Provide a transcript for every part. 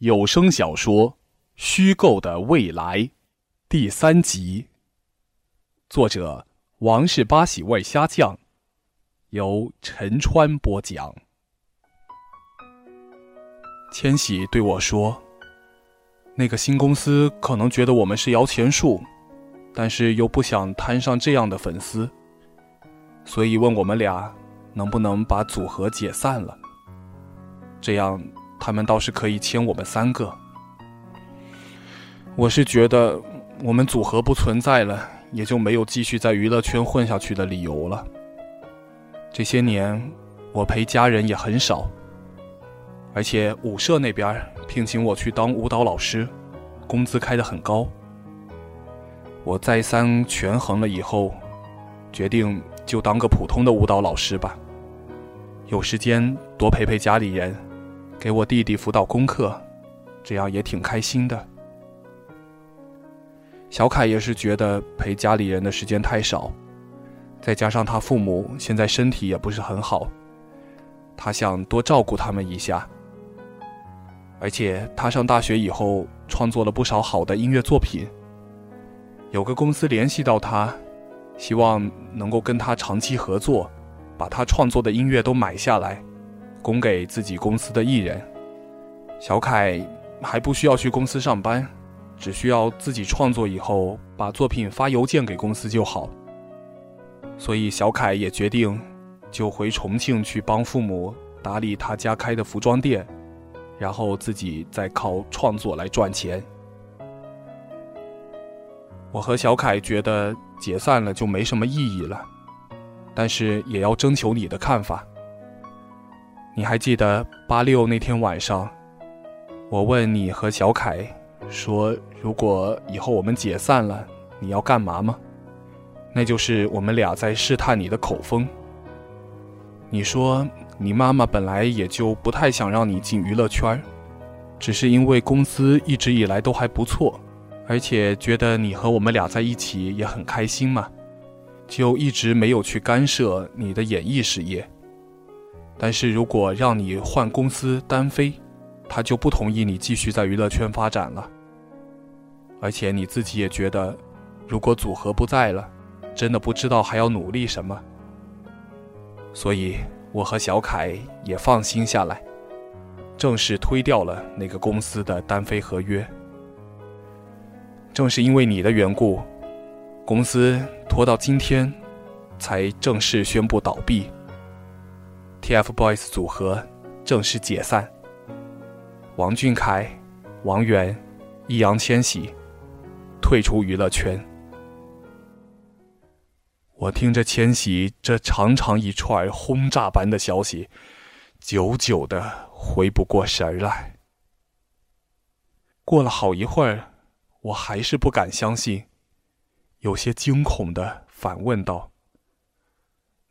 有声小说《虚构的未来》第三集，作者王氏八喜味虾酱，由陈川播讲。千玺对我说：“那个新公司可能觉得我们是摇钱树，但是又不想摊上这样的粉丝，所以问我们俩能不能把组合解散了。这样他们倒是可以签我们三个。我是觉得我们组合不存在了，也就没有继续在娱乐圈混下去的理由了。这些年我陪家人也很少。”而且舞社那边聘请我去当舞蹈老师，工资开得很高。我再三权衡了以后，决定就当个普通的舞蹈老师吧。有时间多陪陪家里人，给我弟弟辅导功课，这样也挺开心的。小凯也是觉得陪家里人的时间太少，再加上他父母现在身体也不是很好，他想多照顾他们一下。而且他上大学以后创作了不少好的音乐作品。有个公司联系到他，希望能够跟他长期合作，把他创作的音乐都买下来，供给自己公司的艺人。小凯还不需要去公司上班，只需要自己创作以后把作品发邮件给公司就好。所以小凯也决定就回重庆去帮父母打理他家开的服装店。然后自己再靠创作来赚钱。我和小凯觉得解散了就没什么意义了，但是也要征求你的看法。你还记得八六那天晚上，我问你和小凯说，如果以后我们解散了，你要干嘛吗？那就是我们俩在试探你的口风。你说。你妈妈本来也就不太想让你进娱乐圈只是因为公司一直以来都还不错，而且觉得你和我们俩在一起也很开心嘛，就一直没有去干涉你的演艺事业。但是如果让你换公司单飞，他就不同意你继续在娱乐圈发展了。而且你自己也觉得，如果组合不在了，真的不知道还要努力什么。所以。我和小凯也放心下来，正式推掉了那个公司的单飞合约。正是因为你的缘故，公司拖到今天才正式宣布倒闭，TFBOYS 组合正式解散。王俊凯、王源、易烊千玺退出娱乐圈。我听着千玺这长长一串轰炸般的消息，久久的回不过神来。过了好一会儿，我还是不敢相信，有些惊恐的反问道：“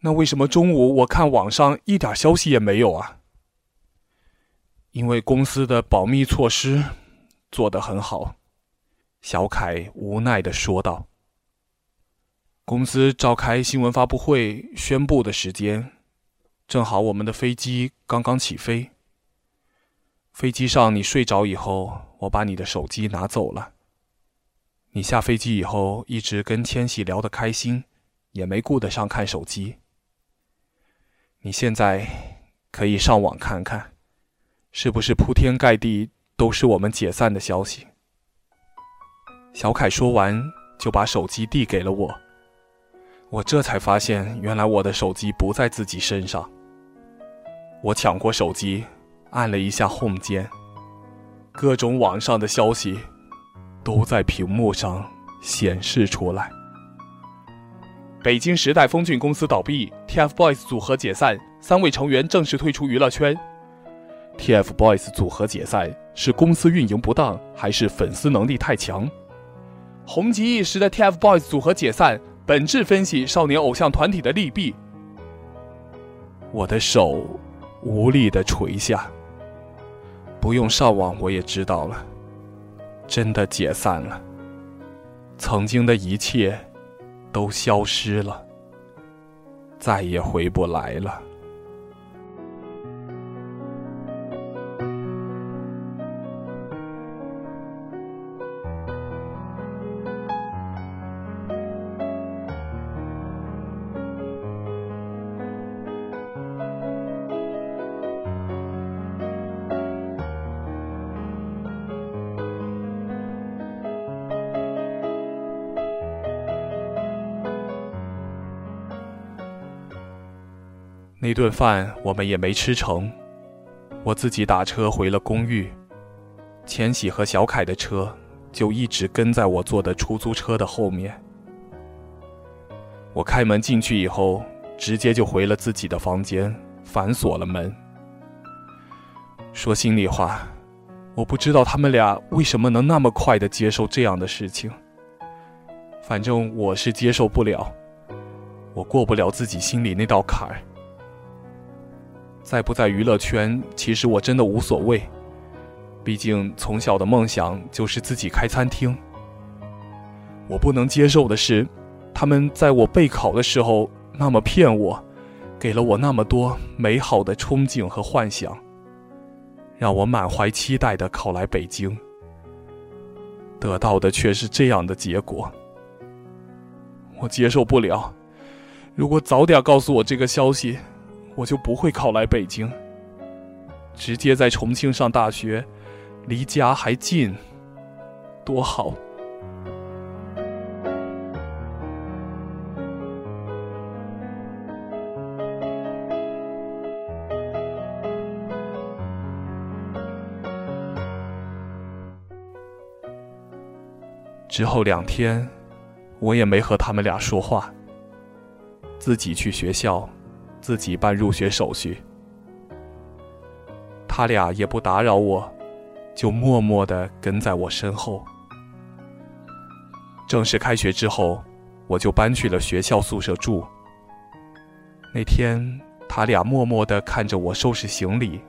那为什么中午我看网上一点消息也没有啊？”因为公司的保密措施做得很好，小凯无奈的说道。公司召开新闻发布会宣布的时间，正好我们的飞机刚刚起飞。飞机上你睡着以后，我把你的手机拿走了。你下飞机以后一直跟千玺聊得开心，也没顾得上看手机。你现在可以上网看看，是不是铺天盖地都是我们解散的消息？小凯说完，就把手机递给了我。我这才发现，原来我的手机不在自己身上。我抢过手机，按了一下 Home 键，各种网上的消息都在屏幕上显示出来。北京时代峰峻公司倒闭，TFBOYS 组合解散，三位成员正式退出娱乐圈。TFBOYS 组合解散是公司运营不当，还是粉丝能力太强？红极一时的 TFBOYS 组合解散。本质分析少年偶像团体的利弊。我的手无力的垂下。不用上网，我也知道了，真的解散了。曾经的一切都消失了，再也回不来了。那顿饭我们也没吃成，我自己打车回了公寓，千玺和小凯的车就一直跟在我坐的出租车的后面。我开门进去以后，直接就回了自己的房间，反锁了门。说心里话，我不知道他们俩为什么能那么快的接受这样的事情。反正我是接受不了，我过不了自己心里那道坎儿。在不在娱乐圈，其实我真的无所谓。毕竟从小的梦想就是自己开餐厅。我不能接受的是，他们在我备考的时候那么骗我，给了我那么多美好的憧憬和幻想，让我满怀期待的考来北京，得到的却是这样的结果。我接受不了。如果早点告诉我这个消息。我就不会考来北京，直接在重庆上大学，离家还近，多好。之后两天，我也没和他们俩说话，自己去学校。自己办入学手续，他俩也不打扰我，就默默的跟在我身后。正式开学之后，我就搬去了学校宿舍住。那天，他俩默默的看着我收拾行李，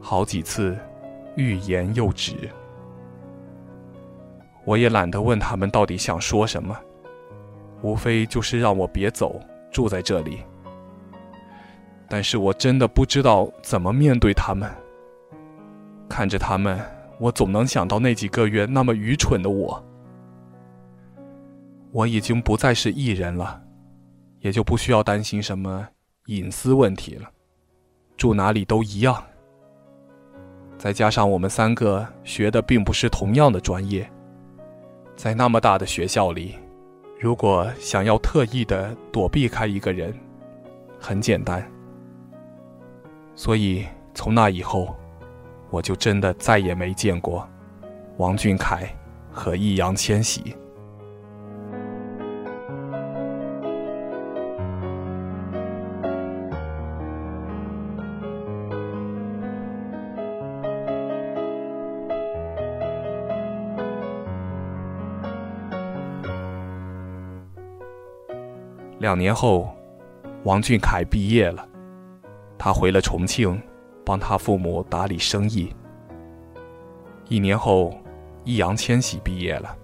好几次欲言又止。我也懒得问他们到底想说什么，无非就是让我别走，住在这里。但是我真的不知道怎么面对他们。看着他们，我总能想到那几个月那么愚蠢的我。我已经不再是艺人了，也就不需要担心什么隐私问题了，住哪里都一样。再加上我们三个学的并不是同样的专业，在那么大的学校里，如果想要特意的躲避开一个人，很简单。所以从那以后，我就真的再也没见过王俊凯和易烊千玺。两年后，王俊凯毕业了。他回了重庆，帮他父母打理生意。一年后，易烊千玺毕业了，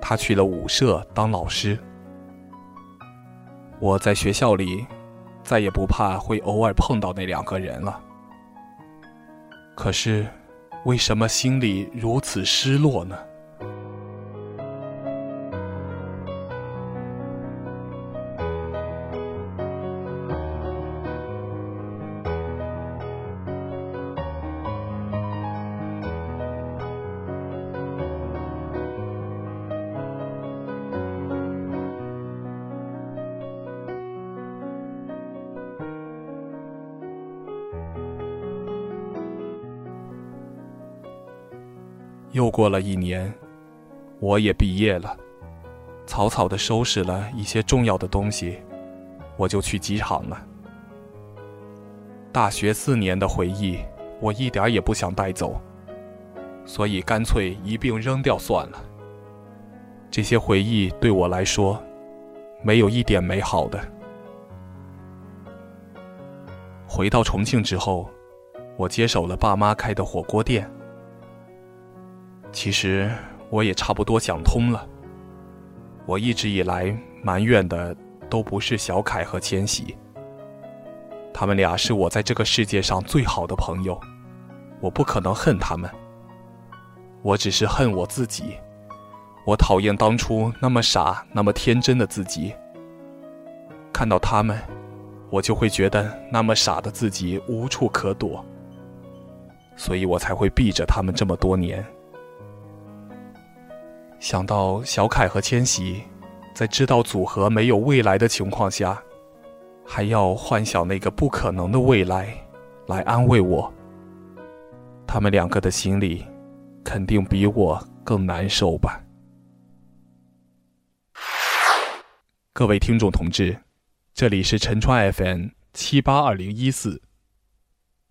他去了舞社当老师。我在学校里，再也不怕会偶尔碰到那两个人了。可是，为什么心里如此失落呢？又过了一年，我也毕业了，草草的收拾了一些重要的东西，我就去机场了。大学四年的回忆，我一点也不想带走，所以干脆一并扔掉算了。这些回忆对我来说，没有一点美好的。回到重庆之后，我接手了爸妈开的火锅店。其实我也差不多想通了。我一直以来埋怨的都不是小凯和千玺，他们俩是我在这个世界上最好的朋友，我不可能恨他们。我只是恨我自己，我讨厌当初那么傻、那么天真的自己。看到他们，我就会觉得那么傻的自己无处可躲，所以我才会避着他们这么多年。想到小凯和千玺，在知道组合没有未来的情况下，还要幻想那个不可能的未来来安慰我。他们两个的心里肯定比我更难受吧。各位听众同志，这里是陈川 FM 七八二零一四。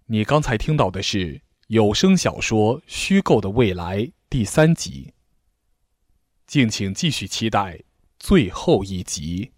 你刚才听到的是有声小说《虚构的未来》第三集，敬请继续期待最后一集。